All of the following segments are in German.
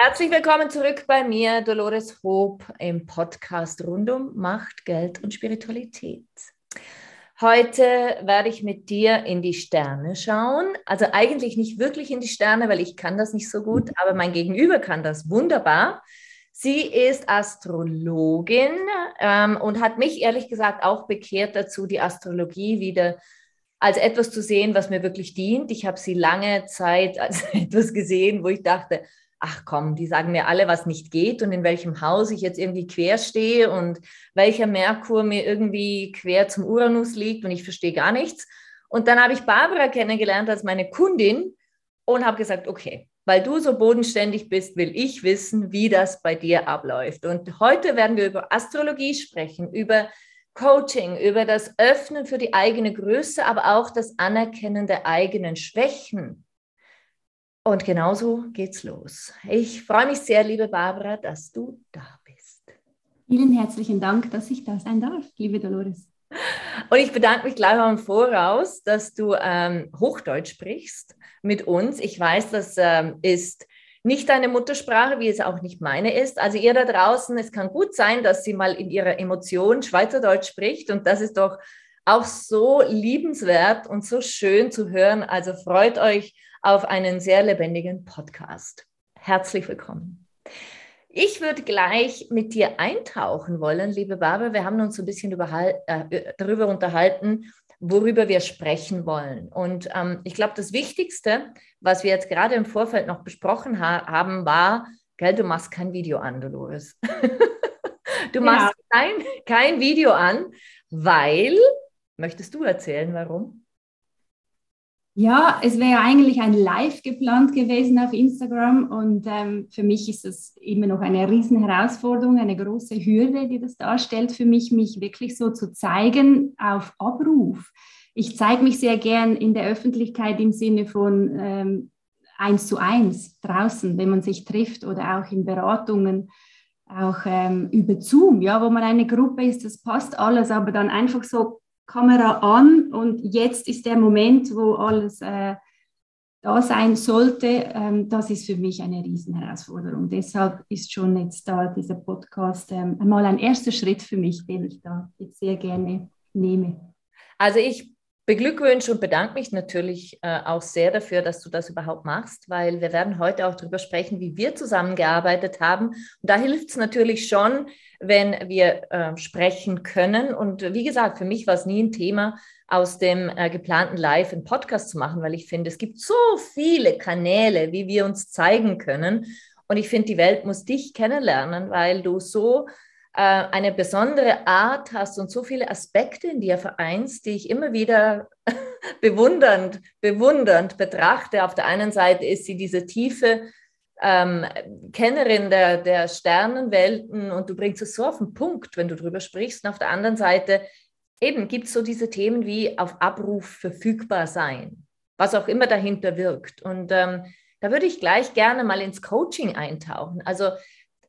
Herzlich willkommen zurück bei mir, Dolores Hope, im Podcast rund um Macht, Geld und Spiritualität. Heute werde ich mit dir in die Sterne schauen. Also eigentlich nicht wirklich in die Sterne, weil ich kann das nicht so gut, aber mein Gegenüber kann das wunderbar. Sie ist Astrologin ähm, und hat mich ehrlich gesagt auch bekehrt dazu, die Astrologie wieder als etwas zu sehen, was mir wirklich dient. Ich habe sie lange Zeit als etwas gesehen, wo ich dachte, ach komm, die sagen mir alle, was nicht geht und in welchem Haus ich jetzt irgendwie quer stehe und welcher Merkur mir irgendwie quer zum Uranus liegt und ich verstehe gar nichts. Und dann habe ich Barbara kennengelernt als meine Kundin und habe gesagt, okay, weil du so bodenständig bist, will ich wissen, wie das bei dir abläuft. Und heute werden wir über Astrologie sprechen, über Coaching, über das Öffnen für die eigene Größe, aber auch das Anerkennen der eigenen Schwächen und genauso geht's los. Ich freue mich sehr, liebe Barbara, dass du da bist. Vielen herzlichen Dank, dass ich da sein darf, liebe Dolores. Und ich bedanke mich gleich mal im Voraus, dass du ähm, Hochdeutsch sprichst mit uns. Ich weiß, das ähm, ist nicht deine Muttersprache, wie es auch nicht meine ist. Also ihr da draußen, es kann gut sein, dass sie mal in ihrer Emotion Schweizerdeutsch spricht und das ist doch auch so liebenswert und so schön zu hören. Also freut euch auf einen sehr lebendigen Podcast. Herzlich willkommen. Ich würde gleich mit dir eintauchen wollen, liebe Barbara. Wir haben uns ein bisschen äh, darüber unterhalten, worüber wir sprechen wollen. Und ähm, ich glaube, das Wichtigste, was wir jetzt gerade im Vorfeld noch besprochen ha haben, war, gell, du machst kein Video an, Dolores. du machst ja. kein, kein Video an, weil, möchtest du erzählen, warum? Ja, es wäre eigentlich ein Live geplant gewesen auf Instagram und ähm, für mich ist es immer noch eine riesen Herausforderung, eine große Hürde, die das darstellt für mich, mich wirklich so zu zeigen auf Abruf. Ich zeige mich sehr gern in der Öffentlichkeit im Sinne von ähm, eins zu eins draußen, wenn man sich trifft oder auch in Beratungen, auch ähm, über Zoom, ja, wo man eine Gruppe ist, das passt alles, aber dann einfach so Kamera an und jetzt ist der Moment, wo alles äh, da sein sollte. Ähm, das ist für mich eine Riesenherausforderung. Deshalb ist schon jetzt da dieser Podcast ähm, einmal ein erster Schritt für mich, den ich da jetzt sehr gerne nehme. Also ich beglückwünsche und bedanke mich natürlich äh, auch sehr dafür, dass du das überhaupt machst, weil wir werden heute auch darüber sprechen, wie wir zusammengearbeitet haben. Und da hilft es natürlich schon, wenn wir äh, sprechen können. Und wie gesagt, für mich war es nie ein Thema, aus dem äh, geplanten Live einen Podcast zu machen, weil ich finde, es gibt so viele Kanäle, wie wir uns zeigen können. Und ich finde, die Welt muss dich kennenlernen, weil du so eine besondere Art hast und so viele Aspekte in dir vereinst, die ich immer wieder bewundernd, bewundernd betrachte. Auf der einen Seite ist sie diese tiefe ähm, Kennerin der, der Sternenwelten und du bringst es so auf den Punkt, wenn du darüber sprichst. Und auf der anderen Seite eben gibt es so diese Themen wie auf Abruf verfügbar sein, was auch immer dahinter wirkt. Und ähm, da würde ich gleich gerne mal ins Coaching eintauchen. Also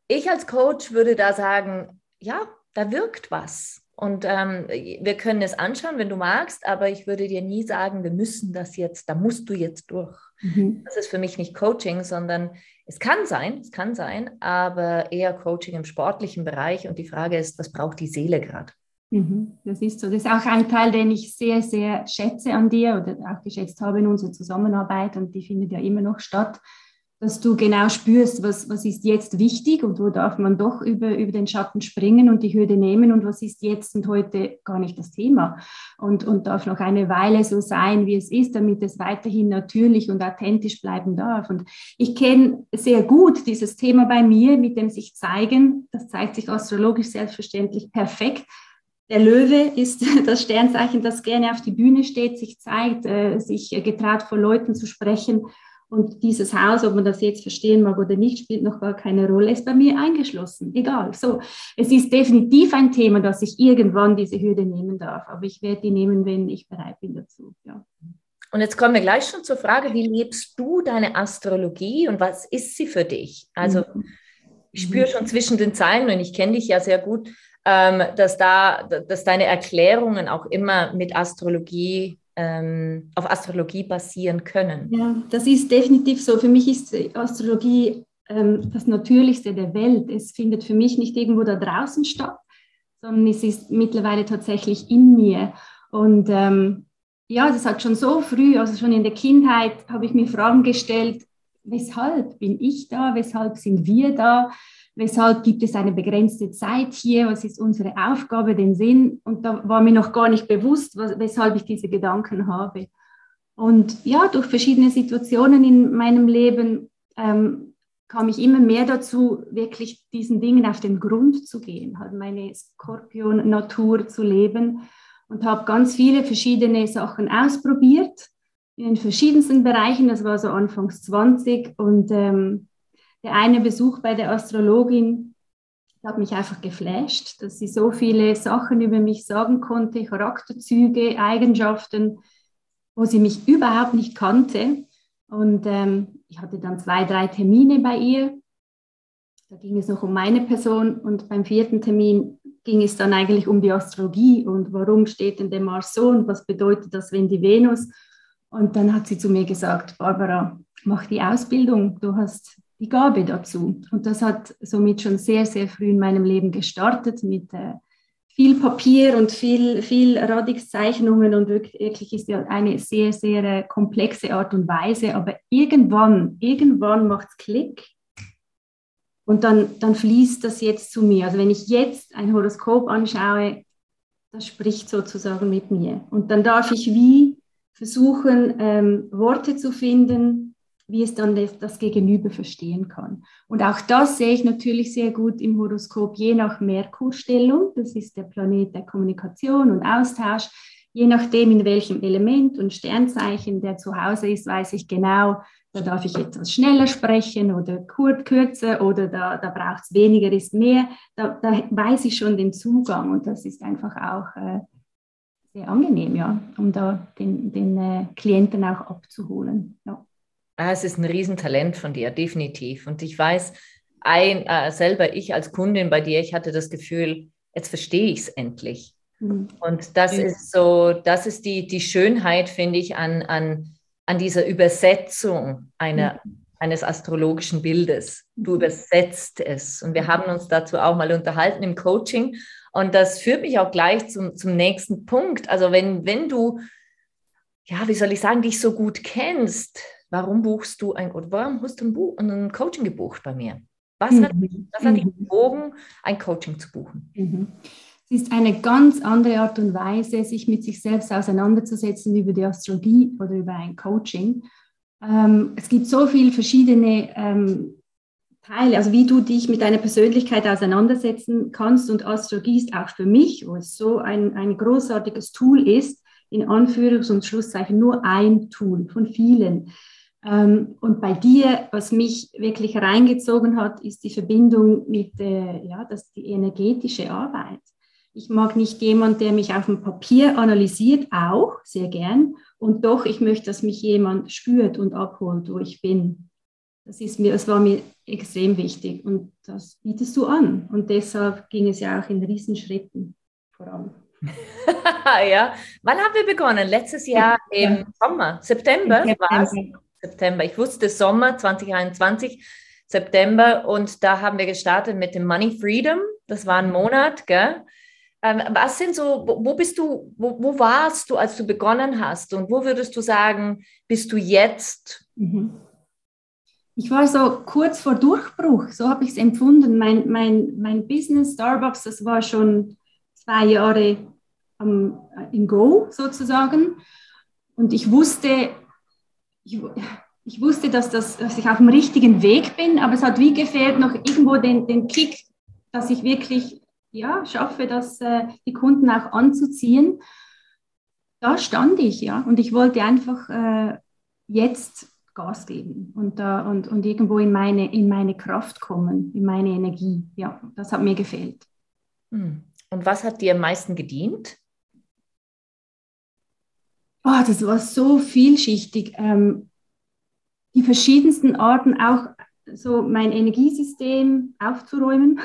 ich als Coach würde da sagen, ja, da wirkt was. Und ähm, wir können es anschauen, wenn du magst, aber ich würde dir nie sagen, wir müssen das jetzt, da musst du jetzt durch. Mhm. Das ist für mich nicht Coaching, sondern es kann sein, es kann sein, aber eher Coaching im sportlichen Bereich. Und die Frage ist, was braucht die Seele gerade? Mhm. Das ist so. Das ist auch ein Teil, den ich sehr, sehr schätze an dir oder auch geschätzt habe in unserer Zusammenarbeit und die findet ja immer noch statt dass du genau spürst, was, was ist jetzt wichtig und wo darf man doch über, über den Schatten springen und die Hürde nehmen und was ist jetzt und heute gar nicht das Thema und, und darf noch eine Weile so sein, wie es ist, damit es weiterhin natürlich und authentisch bleiben darf. Und ich kenne sehr gut dieses Thema bei mir mit dem sich zeigen. Das zeigt sich astrologisch selbstverständlich perfekt. Der Löwe ist das Sternzeichen, das gerne auf die Bühne steht, sich zeigt, äh, sich getraut vor Leuten zu sprechen und dieses Haus, ob man das jetzt verstehen mag oder nicht, spielt noch gar keine Rolle, ist bei mir eingeschlossen. Egal. So, es ist definitiv ein Thema, dass ich irgendwann diese Hürde nehmen darf. Aber ich werde die nehmen, wenn ich bereit bin dazu. Ja. Und jetzt kommen wir gleich schon zur Frage, wie lebst du deine Astrologie und was ist sie für dich? Also mhm. ich spüre schon zwischen den Zeilen und ich kenne dich ja sehr gut, ähm, dass da, dass deine Erklärungen auch immer mit Astrologie ähm, auf Astrologie basieren können. Ja, das ist definitiv so. Für mich ist Astrologie ähm, das Natürlichste der Welt. Es findet für mich nicht irgendwo da draußen statt, sondern es ist mittlerweile tatsächlich in mir. Und ähm, ja, das hat schon so früh, also schon in der Kindheit, habe ich mir Fragen gestellt, weshalb bin ich da, weshalb sind wir da, weshalb gibt es eine begrenzte Zeit hier, was ist unsere Aufgabe, den Sinn. Und da war mir noch gar nicht bewusst, weshalb ich diese Gedanken habe. Und ja, durch verschiedene Situationen in meinem Leben ähm, kam ich immer mehr dazu, wirklich diesen Dingen auf den Grund zu gehen, halt meine Skorpion-Natur zu leben und habe ganz viele verschiedene Sachen ausprobiert in den verschiedensten Bereichen. Das war so anfangs 20 und ähm, der eine Besuch bei der Astrologin hat mich einfach geflasht, dass sie so viele Sachen über mich sagen konnte, Charakterzüge, Eigenschaften, wo sie mich überhaupt nicht kannte. Und ähm, ich hatte dann zwei, drei Termine bei ihr. Da ging es noch um meine Person und beim vierten Termin ging es dann eigentlich um die Astrologie und warum steht denn der Mars so und was bedeutet das, wenn die Venus. Und dann hat sie zu mir gesagt, Barbara, mach die Ausbildung, du hast die Gabe dazu. Und das hat somit schon sehr, sehr früh in meinem Leben gestartet mit äh, viel Papier und viel, viel Radixzeichnungen und wirklich ist ja eine sehr, sehr äh, komplexe Art und Weise. Aber irgendwann, irgendwann macht es Klick und dann, dann fließt das jetzt zu mir. Also wenn ich jetzt ein Horoskop anschaue, das spricht sozusagen mit mir. Und dann darf ich wie versuchen, ähm, Worte zu finden, wie es dann das, das, Gegenüber verstehen kann. Und auch das sehe ich natürlich sehr gut im Horoskop, je nach Merkurstellung, das ist der Planet der Kommunikation und Austausch, je nachdem, in welchem Element und Sternzeichen der zu Hause ist, weiß ich genau, da darf ich etwas schneller sprechen oder kürzer oder da, da braucht es weniger, ist mehr. Da, da, weiß ich schon den Zugang und das ist einfach auch äh, sehr angenehm, ja, um da den, den äh, Klienten auch abzuholen. Ja. Ah, es ist ein Riesentalent von dir, definitiv. Und ich weiß, ein, äh, selber ich als Kundin bei dir, ich hatte das Gefühl, jetzt verstehe ich es endlich. Mhm. Und das ja. ist so, das ist die, die Schönheit, finde ich, an, an, an dieser Übersetzung einer, mhm. eines astrologischen Bildes. Du übersetzt es. Und wir haben uns dazu auch mal unterhalten im Coaching. Und das führt mich auch gleich zum, zum nächsten Punkt. Also wenn, wenn du, ja, wie soll ich sagen, dich so gut kennst, warum buchst du ein, oder warum hast du ein, Buch, ein Coaching gebucht bei mir? Was hat, mhm. was hat dich mhm. bewogen, ein Coaching zu buchen? Mhm. Es ist eine ganz andere Art und Weise, sich mit sich selbst auseinanderzusetzen über die Astrologie oder über ein Coaching. Ähm, es gibt so viele verschiedene ähm, Teile, also wie du dich mit deiner Persönlichkeit auseinandersetzen kannst. Und Astrologie ist auch für mich, wo es so ein, ein großartiges Tool ist, in Anführungs- und Schlusszeichen nur ein Tool von vielen. Ähm, und bei dir, was mich wirklich reingezogen hat, ist die Verbindung mit äh, ja, das, die energetische Arbeit. Ich mag nicht jemand, der mich auf dem Papier analysiert, auch sehr gern. Und doch, ich möchte, dass mich jemand spürt und abholt, wo ich bin. Das, ist mir, das war mir extrem wichtig und das bietest du an. Und deshalb ging es ja auch in Riesenschritten voran. ja, wann haben wir begonnen? Letztes Jahr im Sommer, September, September. war es. September. Ich wusste Sommer 2021, September und da haben wir gestartet mit dem Money Freedom. Das war ein Monat, gell? Ähm, was sind so, wo, bist du, wo, wo, warst du, als du begonnen hast und wo würdest du sagen, bist du jetzt? Mhm. ich war so kurz vor Durchbruch, so habe ich es empfunden. Mein, mein, mein Business Starbucks, das war schon zwei Jahre um, in Go sozusagen. Und ich wusste, ich, ich wusste, dass, das, dass ich auf dem richtigen Weg bin, aber es hat wie gefehlt noch irgendwo den, den Kick, dass ich wirklich ja, schaffe, das, äh, die Kunden auch anzuziehen. Da stand ich, ja, und ich wollte einfach äh, jetzt Gas geben und, da, und, und irgendwo in meine, in meine Kraft kommen, in meine Energie. Ja, das hat mir gefehlt. Hm. Und was hat dir am meisten gedient? Oh, das war so vielschichtig. Ähm, die verschiedensten Arten, auch so mein Energiesystem aufzuräumen.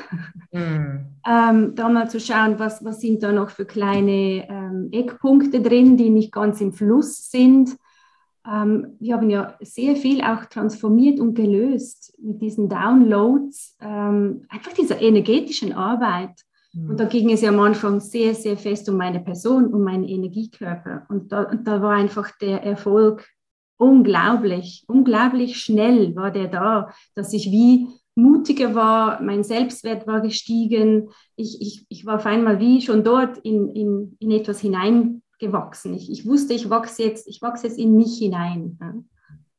Mm. ähm, da mal zu schauen, was, was sind da noch für kleine ähm, Eckpunkte drin, die nicht ganz im Fluss sind. Ähm, wir haben ja sehr viel auch transformiert und gelöst mit diesen Downloads, ähm, einfach dieser energetischen Arbeit. Und da ging es ja am Anfang sehr, sehr fest um meine Person, um meinen Energiekörper. Und da, und da war einfach der Erfolg unglaublich, unglaublich schnell war der da, dass ich wie mutiger war, mein Selbstwert war gestiegen. Ich, ich, ich war auf einmal wie schon dort in, in, in etwas hinein gewachsen. Ich, ich wusste, ich wachse jetzt, ich wachse jetzt in mich hinein.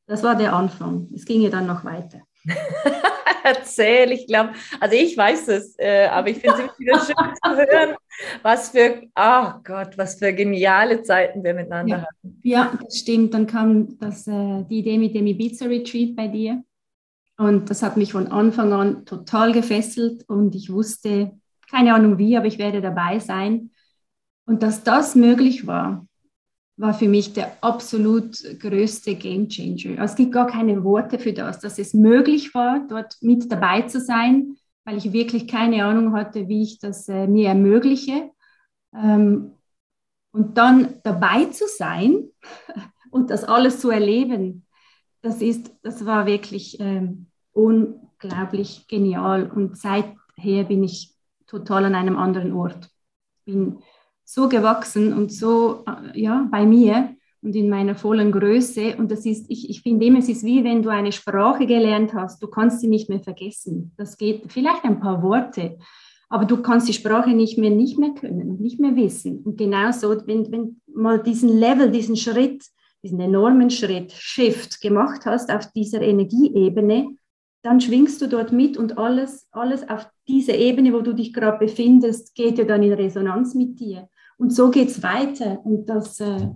Das war der Anfang. Es ging ja dann noch weiter. Erzähl, ich glaube, also ich weiß es, äh, aber ich finde es wieder schön zu hören, was für, oh Gott, was für geniale Zeiten wir miteinander ja. hatten. Ja, das stimmt. Dann kam das, äh, die Idee mit dem Ibiza Retreat bei dir. Und das hat mich von Anfang an total gefesselt und ich wusste, keine Ahnung wie, aber ich werde dabei sein. Und dass das möglich war, war für mich der absolut größte Game Changer. Also es gibt gar keine Worte für das, dass es möglich war, dort mit dabei zu sein, weil ich wirklich keine Ahnung hatte, wie ich das äh, mir ermögliche. Ähm, und dann dabei zu sein und das alles zu erleben, das, ist, das war wirklich ähm, unglaublich genial. Und seither bin ich total an einem anderen Ort. Bin so gewachsen und so äh, ja, bei mir und in meiner vollen Größe. Und das ist, ich, ich finde es ist wie wenn du eine Sprache gelernt hast, du kannst sie nicht mehr vergessen. Das geht vielleicht ein paar Worte, aber du kannst die Sprache nicht mehr, nicht mehr können, nicht mehr wissen. Und genauso, wenn, wenn mal diesen Level, diesen Schritt, diesen enormen Schritt, Shift gemacht hast auf dieser Energieebene, dann schwingst du dort mit und alles, alles auf dieser Ebene, wo du dich gerade befindest, geht ja dann in Resonanz mit dir. Und so geht es weiter. Und das, äh,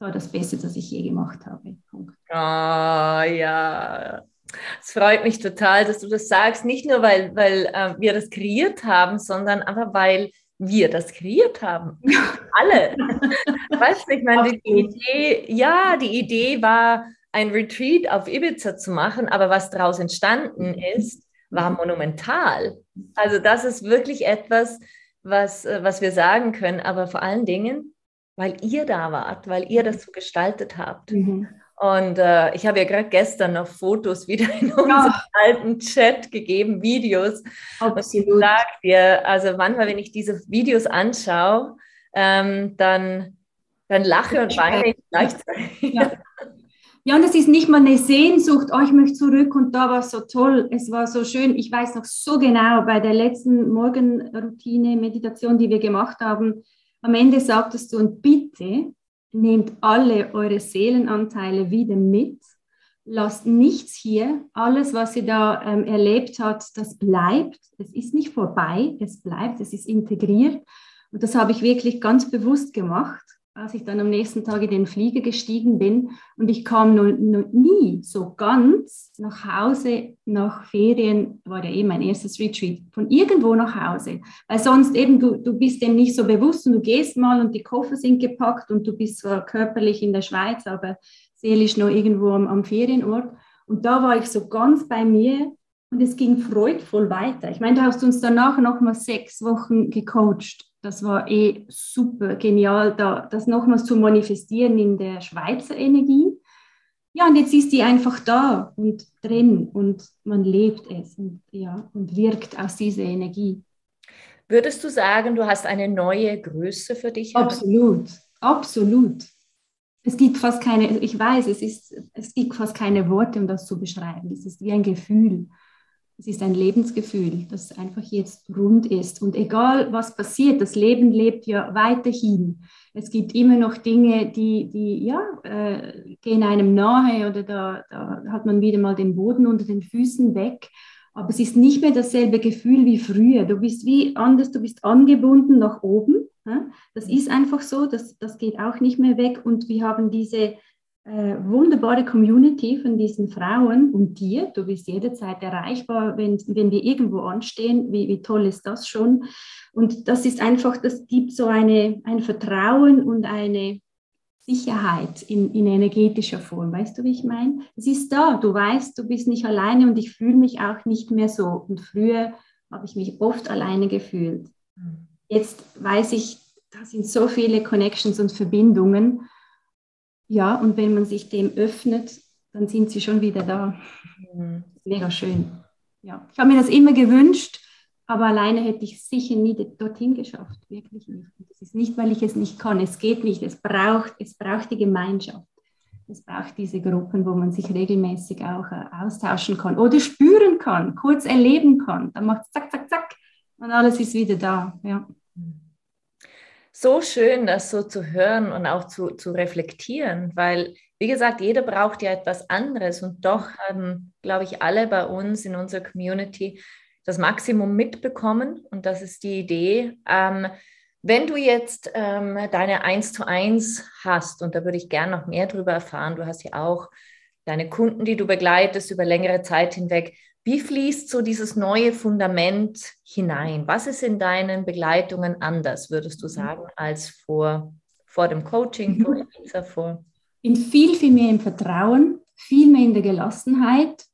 war das Beste, das ich je gemacht habe. Punkt. Oh, ja. Es freut mich total, dass du das sagst. Nicht nur, weil, weil äh, wir das kreiert haben, sondern einfach, weil wir das kreiert haben. Alle. weißt du, ich meine, die Idee, ja, die Idee war, ein Retreat auf Ibiza zu machen, aber was daraus entstanden ist, war monumental. Also das ist wirklich etwas, was, äh, was wir sagen können, aber vor allen Dingen, weil ihr da wart, weil ihr das so gestaltet habt. Mhm. Und äh, ich habe ja gerade gestern noch Fotos wieder in unseren ja. alten Chat gegeben, Videos. Absolut. Und ich sage dir, also manchmal, wenn ich diese Videos anschaue, ähm, dann, dann lache und weine ich gleichzeitig. Ja. Ja, und es ist nicht mal eine Sehnsucht, oh, ich möchte zurück und da war es so toll, es war so schön. Ich weiß noch so genau bei der letzten Morgenroutine, Meditation, die wir gemacht haben, am Ende sagtest du, und bitte nehmt alle eure Seelenanteile wieder mit, lasst nichts hier, alles, was ihr da ähm, erlebt habt, das bleibt, es ist nicht vorbei, es bleibt, es ist integriert. Und das habe ich wirklich ganz bewusst gemacht als ich dann am nächsten Tag in den Flieger gestiegen bin und ich kam noch, noch nie so ganz nach Hause nach Ferien, war ja eben mein erstes Retreat, von irgendwo nach Hause. Weil sonst eben, du, du bist dem nicht so bewusst und du gehst mal und die Koffer sind gepackt und du bist zwar körperlich in der Schweiz, aber seelisch noch irgendwo am, am Ferienort. Und da war ich so ganz bei mir und es ging freudvoll weiter. Ich meine, du hast uns danach noch mal sechs Wochen gecoacht das war eh super genial, da, das nochmals zu manifestieren in der Schweizer Energie. Ja, und jetzt ist die einfach da und drin und man lebt es und, ja, und wirkt aus dieser Energie. Würdest du sagen, du hast eine neue Größe für dich? Absolut, absolut. es gibt fast keine, ich weiß, es, ist, es gibt fast keine Worte, um das zu beschreiben. Es ist wie ein Gefühl. Es ist ein Lebensgefühl, das einfach jetzt rund ist. Und egal, was passiert, das Leben lebt ja weiterhin. Es gibt immer noch Dinge, die, die ja, äh, gehen einem nahe oder da, da hat man wieder mal den Boden unter den Füßen weg. Aber es ist nicht mehr dasselbe Gefühl wie früher. Du bist wie anders, du bist angebunden nach oben. Das ist einfach so, das, das geht auch nicht mehr weg. Und wir haben diese äh, wunderbare Community von diesen Frauen und dir. Du bist jederzeit erreichbar, wenn, wenn wir irgendwo anstehen. Wie, wie toll ist das schon? Und das ist einfach, das gibt so eine, ein Vertrauen und eine Sicherheit in, in energetischer Form. Weißt du, wie ich meine? Es ist da, du weißt, du bist nicht alleine und ich fühle mich auch nicht mehr so. Und früher habe ich mich oft alleine gefühlt. Mhm. Jetzt weiß ich, da sind so viele Connections und Verbindungen. Ja, und wenn man sich dem öffnet, dann sind sie schon wieder da. Mhm. Mega schön. Ja, ich habe mir das immer gewünscht aber alleine hätte ich sicher nie dorthin geschafft, wirklich nicht. das ist nicht, weil ich es nicht kann, es geht nicht, es braucht, es braucht die Gemeinschaft. Es braucht diese Gruppen, wo man sich regelmäßig auch äh, austauschen kann oder spüren kann, kurz erleben kann. Dann macht es zack, zack, zack und alles ist wieder da. Ja. So schön, das so zu hören und auch zu, zu reflektieren, weil, wie gesagt, jeder braucht ja etwas anderes und doch haben, glaube ich, alle bei uns in unserer Community das Maximum mitbekommen und das ist die Idee. Ähm, wenn du jetzt ähm, deine 1 zu 1 hast, und da würde ich gerne noch mehr darüber erfahren, du hast ja auch deine Kunden, die du begleitest über längere Zeit hinweg, wie fließt so dieses neue Fundament hinein? Was ist in deinen Begleitungen anders, würdest du mhm. sagen, als vor, vor dem Coaching, mhm. vor Ibiza, vor? In viel, viel mehr im Vertrauen, viel mehr in der Gelassenheit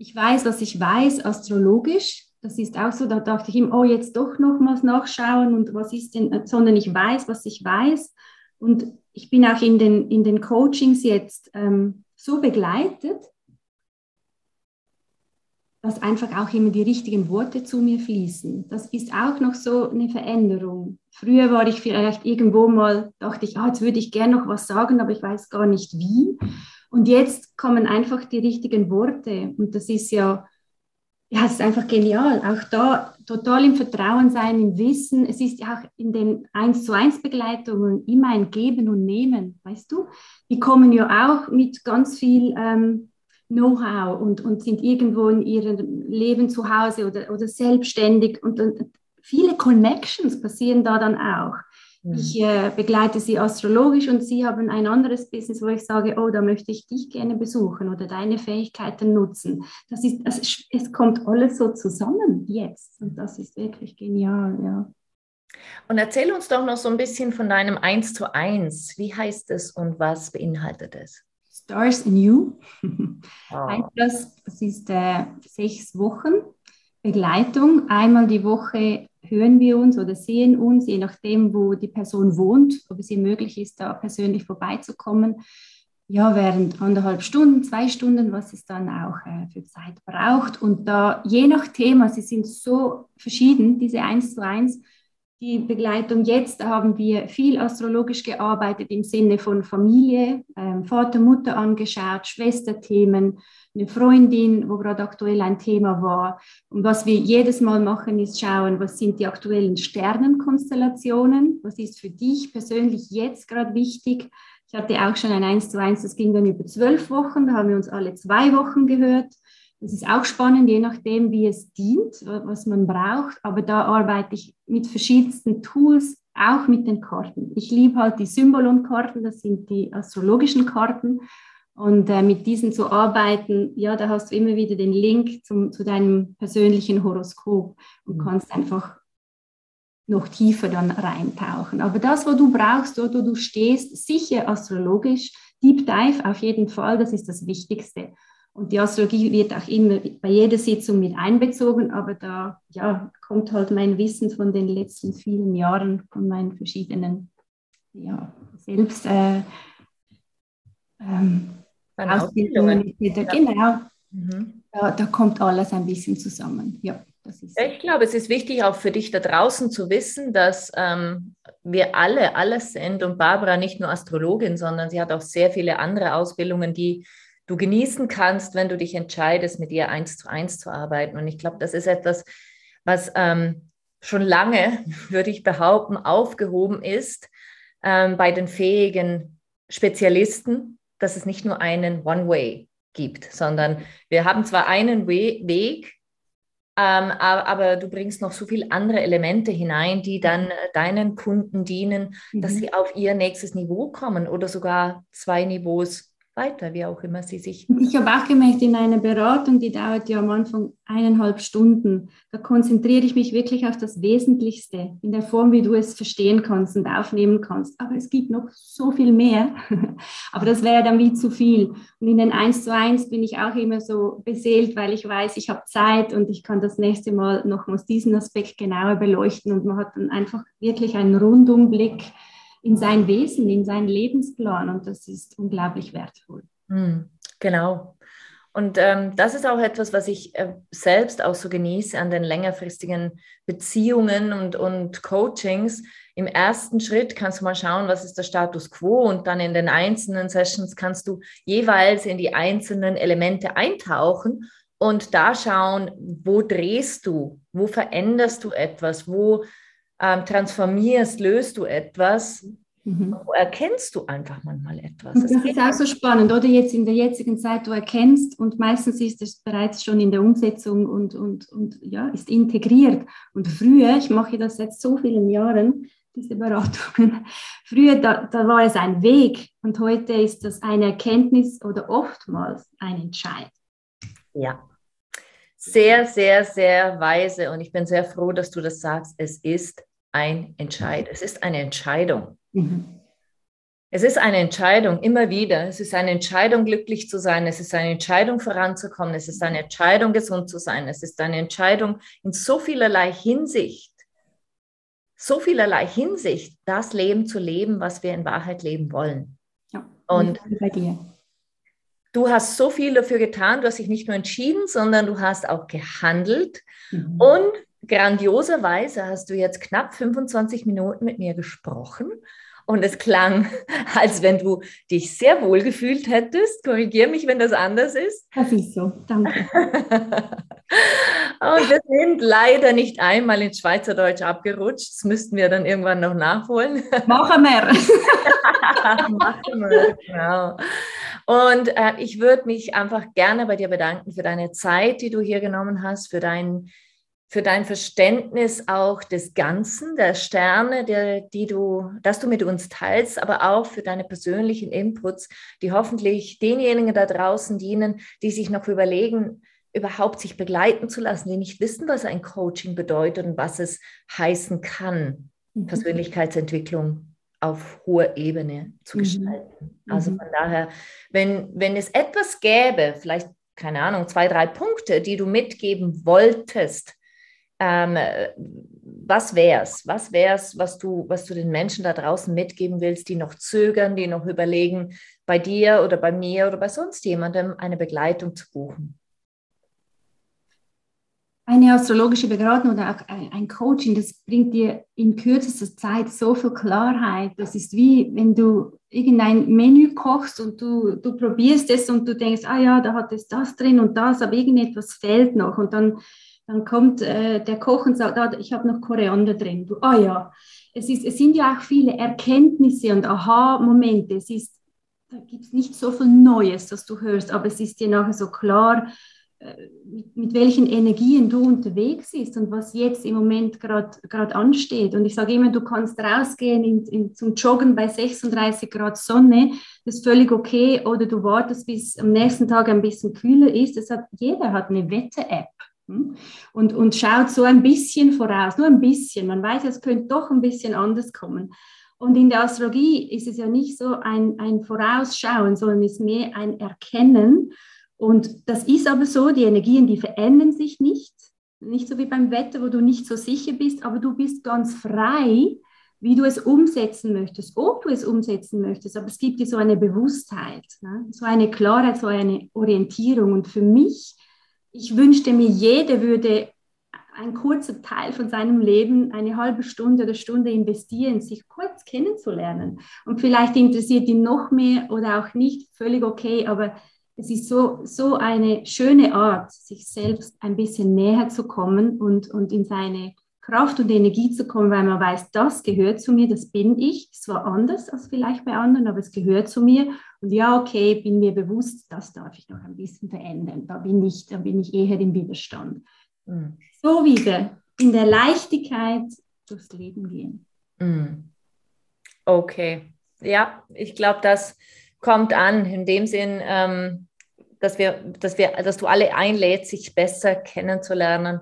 ich weiß, was ich weiß, astrologisch. Das ist auch so, da dachte ich ihm, oh, jetzt doch nochmals nachschauen und was ist denn, sondern ich weiß, was ich weiß. Und ich bin auch in den, in den Coachings jetzt ähm, so begleitet, dass einfach auch immer die richtigen Worte zu mir fließen. Das ist auch noch so eine Veränderung. Früher war ich vielleicht irgendwo mal, dachte ich, ah, jetzt würde ich gerne noch was sagen, aber ich weiß gar nicht wie. Und jetzt kommen einfach die richtigen Worte. Und das ist ja, ja, es ist einfach genial. Auch da total im Vertrauen sein, im Wissen. Es ist ja auch in den 1 zu 1 Begleitungen immer ein Geben und Nehmen, weißt du? Die kommen ja auch mit ganz viel ähm, Know-how und, und sind irgendwo in ihrem Leben zu Hause oder, oder selbstständig. Und, und viele Connections passieren da dann auch. Ich äh, begleite sie astrologisch und sie haben ein anderes Business, wo ich sage, oh, da möchte ich dich gerne besuchen oder deine Fähigkeiten nutzen. Das ist, das, es kommt alles so zusammen jetzt und das ist wirklich genial, ja. Und erzähl uns doch noch so ein bisschen von deinem 1 zu 1. Wie heißt es und was beinhaltet es? Stars in You. Oh. Das, das ist äh, sechs Wochen Begleitung. Einmal die Woche hören wir uns oder sehen uns, je nachdem, wo die Person wohnt, ob es ihr möglich ist, da persönlich vorbeizukommen. Ja, während anderthalb Stunden, zwei Stunden, was es dann auch äh, für Zeit braucht. Und da je nach Thema, sie sind so verschieden, diese eins zu eins, die Begleitung jetzt, haben wir viel astrologisch gearbeitet im Sinne von Familie, ähm, Vater, Mutter angeschaut, Schwesterthemen, eine Freundin, wo gerade aktuell ein Thema war. Und was wir jedes Mal machen, ist schauen, was sind die aktuellen Sternenkonstellationen, was ist für dich persönlich jetzt gerade wichtig. Ich hatte auch schon ein 1 zu 1, das ging dann über zwölf Wochen, da haben wir uns alle zwei Wochen gehört. Das ist auch spannend, je nachdem, wie es dient, was man braucht. Aber da arbeite ich mit verschiedensten Tools, auch mit den Karten. Ich liebe halt die Symbolon-Karten, das sind die astrologischen Karten. Und äh, mit diesen zu arbeiten, ja, da hast du immer wieder den Link zum, zu deinem persönlichen Horoskop und mhm. kannst einfach noch tiefer dann reintauchen. Aber das, wo du brauchst, wo du stehst, sicher astrologisch, Deep Dive auf jeden Fall, das ist das Wichtigste. Und die Astrologie wird auch immer bei jeder Sitzung mit einbezogen, aber da ja, kommt halt mein Wissen von den letzten vielen Jahren, von meinen verschiedenen ja, selbst äh, ähm, Ausbildungen. Ja. Genau. Mhm. Da, da, kommt alles ein bisschen zusammen. Ja, das ist ich glaube, es ist wichtig auch für dich da draußen zu wissen, dass ähm, wir alle alles sind und Barbara nicht nur Astrologin, sondern sie hat auch sehr viele andere Ausbildungen, die du genießen kannst, wenn du dich entscheidest, mit ihr eins zu eins zu arbeiten. Und ich glaube, das ist etwas, was ähm, schon lange, würde ich behaupten, aufgehoben ist ähm, bei den fähigen Spezialisten, dass es nicht nur einen One-Way gibt, sondern wir haben zwar einen We Weg, ähm, aber, aber, du bringst noch so viele andere Elemente hinein, die dann äh, deinen Kunden dienen, mhm. dass sie auf ihr nächstes Niveau kommen oder sogar zwei Niveaus weiter, wie auch immer sie sich. Ich habe auch gemerkt, in einer Beratung, die dauert ja am Anfang eineinhalb Stunden, da konzentriere ich mich wirklich auf das Wesentlichste, in der Form, wie du es verstehen kannst und aufnehmen kannst. Aber es gibt noch so viel mehr. Aber das wäre dann wie zu viel. Und in den 1 zu 1 bin ich auch immer so beseelt, weil ich weiß, ich habe Zeit und ich kann das nächste Mal nochmals diesen Aspekt genauer beleuchten und man hat dann einfach wirklich einen Rundumblick in sein Wesen, in seinen Lebensplan und das ist unglaublich wertvoll. Hm, genau. Und ähm, das ist auch etwas, was ich äh, selbst auch so genieße an den längerfristigen Beziehungen und, und Coachings. Im ersten Schritt kannst du mal schauen, was ist der Status quo und dann in den einzelnen Sessions kannst du jeweils in die einzelnen Elemente eintauchen und da schauen, wo drehst du, wo veränderst du etwas, wo ähm, transformierst, löst du etwas, mhm. erkennst du einfach manchmal etwas. Das, das ist auch so spannend, oder jetzt in der jetzigen Zeit, du erkennst und meistens ist es bereits schon in der Umsetzung und, und, und ja, ist integriert. Und früher, ich mache das seit so vielen Jahren, diese Beratungen. Früher, da, da war es ein Weg und heute ist das eine Erkenntnis oder oftmals ein Entscheid. Ja, sehr, sehr, sehr weise und ich bin sehr froh, dass du das sagst. Es ist ein Entscheid. Es ist eine Entscheidung. Mhm. Es ist eine Entscheidung, immer wieder. Es ist eine Entscheidung, glücklich zu sein. Es ist eine Entscheidung, voranzukommen. Es ist eine Entscheidung, gesund zu sein. Es ist eine Entscheidung in so vielerlei Hinsicht, so vielerlei Hinsicht, das Leben zu leben, was wir in Wahrheit leben wollen. Ja, und bei dir. Du hast so viel dafür getan. Du hast dich nicht nur entschieden, sondern du hast auch gehandelt. Mhm. Und grandioserweise hast du jetzt knapp 25 Minuten mit mir gesprochen. Und es klang, als wenn du dich sehr wohl gefühlt hättest. Korrigiere mich, wenn das anders ist. Das ist so, danke. Und wir sind leider nicht einmal ins Schweizerdeutsch abgerutscht. Das müssten wir dann irgendwann noch nachholen. Machen wir. Machen wir, genau. Und äh, ich würde mich einfach gerne bei dir bedanken für deine Zeit, die du hier genommen hast, für dein für dein Verständnis auch des Ganzen, der Sterne, der, die du, dass du mit uns teilst, aber auch für deine persönlichen Inputs, die hoffentlich denjenigen da draußen dienen, die sich noch überlegen, überhaupt sich begleiten zu lassen, die nicht wissen, was ein Coaching bedeutet und was es heißen kann, mhm. Persönlichkeitsentwicklung auf hoher Ebene zu mhm. gestalten. Also mhm. von daher, wenn, wenn es etwas gäbe, vielleicht, keine Ahnung, zwei, drei Punkte, die du mitgeben wolltest, ähm, was wär's? Was wär's, was du, was du den Menschen da draußen mitgeben willst, die noch zögern, die noch überlegen, bei dir oder bei mir oder bei sonst jemandem eine Begleitung zu buchen? Eine astrologische Beratung oder auch ein Coaching, das bringt dir in kürzester Zeit so viel Klarheit. Das ist wie wenn du irgendein Menü kochst und du, du probierst es und du denkst, ah ja, da hat es das drin und das, aber irgendetwas fehlt noch. Und dann dann kommt äh, der Koch und sagt, ah, ich habe noch Koriander drin. Du, ah ja, es, ist, es sind ja auch viele Erkenntnisse und Aha-Momente. Es ist, da gibt es nicht so viel Neues, das du hörst, aber es ist dir nachher so klar, äh, mit, mit, welchen Energien du unterwegs bist und was jetzt im Moment gerade ansteht. Und ich sage immer, du kannst rausgehen in, in, zum Joggen bei 36 Grad Sonne, das ist völlig okay, oder du wartest, bis am nächsten Tag ein bisschen kühler ist. Das hat, jeder hat eine Wette-App. Hm? Und, und schaut so ein bisschen voraus, nur ein bisschen. Man weiß, es könnte doch ein bisschen anders kommen. Und in der Astrologie ist es ja nicht so ein, ein Vorausschauen, sondern es ist mehr ein Erkennen. Und das ist aber so, die Energien, die verändern sich nicht. Nicht so wie beim Wetter, wo du nicht so sicher bist, aber du bist ganz frei, wie du es umsetzen möchtest, ob du es umsetzen möchtest. Aber es gibt dir so eine Bewusstheit, ne? so eine Klarheit, so eine Orientierung. Und für mich ich wünschte mir, jeder würde ein kurzer Teil von seinem Leben, eine halbe Stunde oder Stunde investieren, sich kurz kennenzulernen. Und vielleicht interessiert ihn noch mehr oder auch nicht, völlig okay, aber es ist so, so eine schöne Art, sich selbst ein bisschen näher zu kommen und, und in seine Kraft und Energie zu kommen, weil man weiß, das gehört zu mir, das bin ich. Zwar anders als vielleicht bei anderen, aber es gehört zu mir. Und ja, okay, bin mir bewusst, das darf ich noch ein bisschen verändern. Da bin ich, da bin ich eher im Widerstand. Mhm. So wieder in der Leichtigkeit durchs Leben gehen. Mhm. Okay, ja, ich glaube, das kommt an in dem Sinn, ähm, dass wir, dass wir, dass du alle einlädst, sich besser kennenzulernen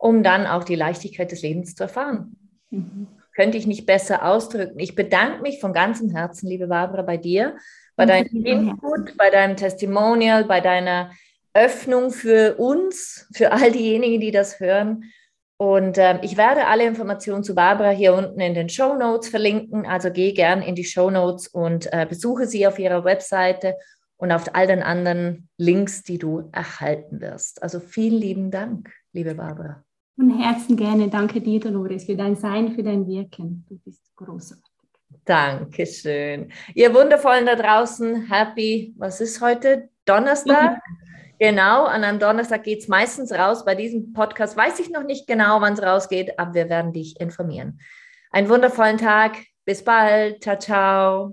um dann auch die Leichtigkeit des Lebens zu erfahren. Mhm. Könnte ich nicht besser ausdrücken. Ich bedanke mich von ganzem Herzen, liebe Barbara, bei dir, bei deinem Input, bei deinem Testimonial, bei deiner Öffnung für uns, für all diejenigen, die das hören. Und äh, ich werde alle Informationen zu Barbara hier unten in den Show Notes verlinken. Also geh gern in die Show Notes und äh, besuche sie auf ihrer Webseite und auf all den anderen Links, die du erhalten wirst. Also vielen lieben Dank, liebe Barbara. Von Herzen gerne. Danke dir, Dolores, für dein Sein, für dein Wirken. Du bist großartig. Dankeschön. Ihr Wundervollen da draußen, happy, was ist heute? Donnerstag? Genau, an einem Donnerstag geht es meistens raus. Bei diesem Podcast weiß ich noch nicht genau, wann es rausgeht, aber wir werden dich informieren. Einen wundervollen Tag. Bis bald. Ciao, ciao.